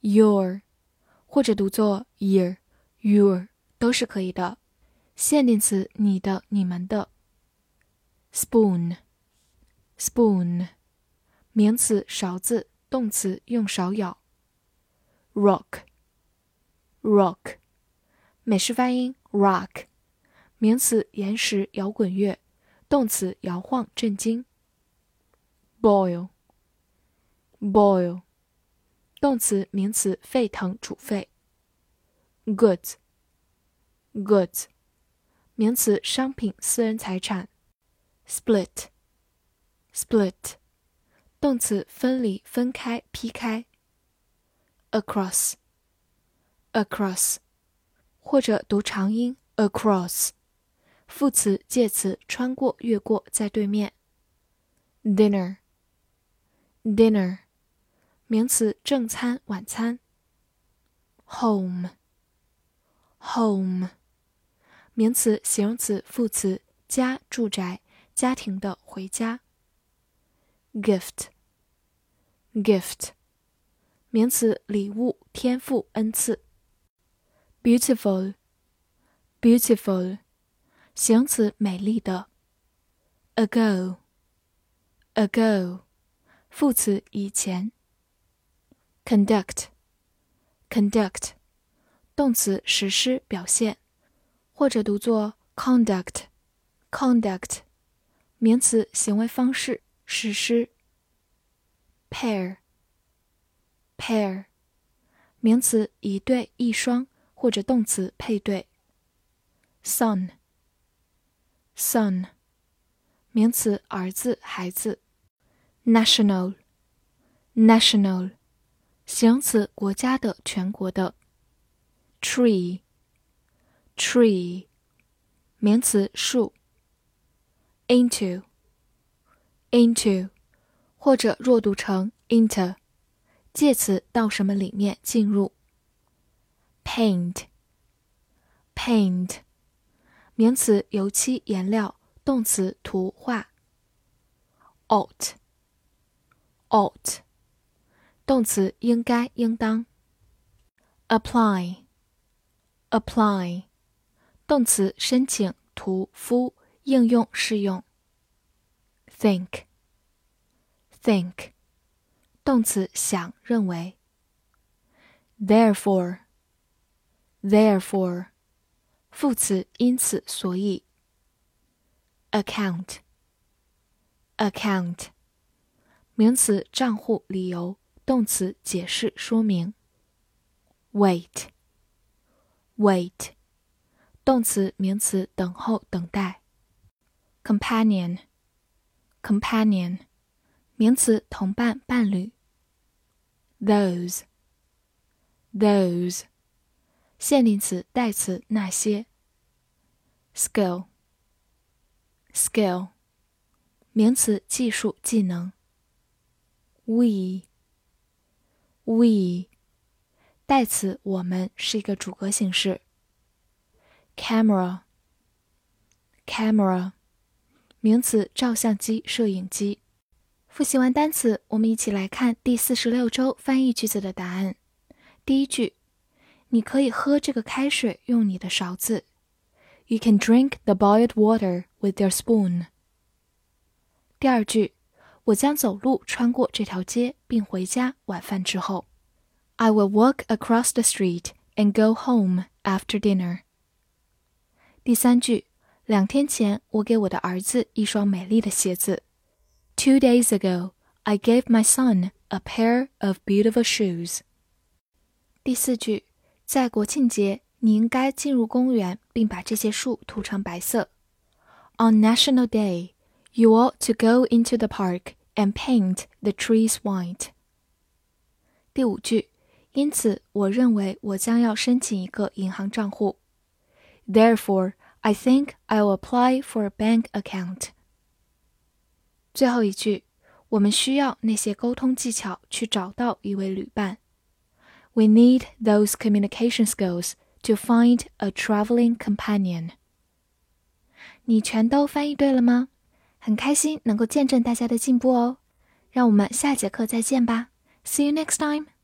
your，或者读作 your, your 都是可以的。限定词你的、你们的。Spoon, spoon，名词勺子，动词用勺舀。Rock, rock，美式发音 rock，名词岩石、摇滚乐，动词摇晃、震惊。Boil, boil。动词、名词，沸腾、煮沸。goods，goods，名词，商品、私人财产。split，split，动词，分离、分开、劈开。across，across，或者读长音 across，副词、介词，穿过、越过，在对面。dinner，dinner。名词，正餐、晚餐。home，home，名词、形容词、副词，家、住宅、家庭的、回家。gift，gift，名词，礼物、天赋、恩赐。beautiful，beautiful，形容词，美丽的。ago，ago，副词，以前。conduct，conduct，动词实施表现，或者读作 conduct，conduct，名词行为方式实施。pair，pair，名词一对一双，或者动词配对。son，son，名词儿子孩子。national，national。 形容词，国家的、全国的。tree，tree，名词，树。into，into，或者弱读成 inter，介词，到什么里面进入。paint，paint，名词，油漆、颜料，动词，图画。out，out。动词应该、应当。apply，apply，动词申请、涂、敷、应用、适用。think，think，动词想、认为。therefore，therefore，副词因此、所以。account，account，名词账户、理由。动词解释说明。wait，wait，动词名词等候等待。companion，companion，名词同伴伴侣。those，those，限定词代词那些。skill，skill，名词技术技能。we。We，代词我们是一个主格形式。Camera，camera，名词照相机、摄影机。复习完单词，我们一起来看第四十六周翻译句子的答案。第一句，你可以喝这个开水用你的勺子。You can drink the boiled water with your spoon。第二句。我将走路穿过这条街，并回家。晚饭之后，I will walk across the street and go home after dinner。第三句，两天前我给我的儿子一双美丽的鞋子。Two days ago, I gave my son a pair of beautiful shoes。第四句，在国庆节，你应该进入公园，并把这些树涂成白色。On National Day, you ought to go into the park and paint the trees white。第五句， 因此，我认为我将要申请一个银行账户。Therefore, I think I will apply for a bank account. 最后一句，我们需要那些沟通技巧去找到一位旅伴。We need those communication skills to find a traveling companion. 你全都翻译对了吗？ 很开心能够见证大家的进步哦。让我们下节课再见吧。See you next time.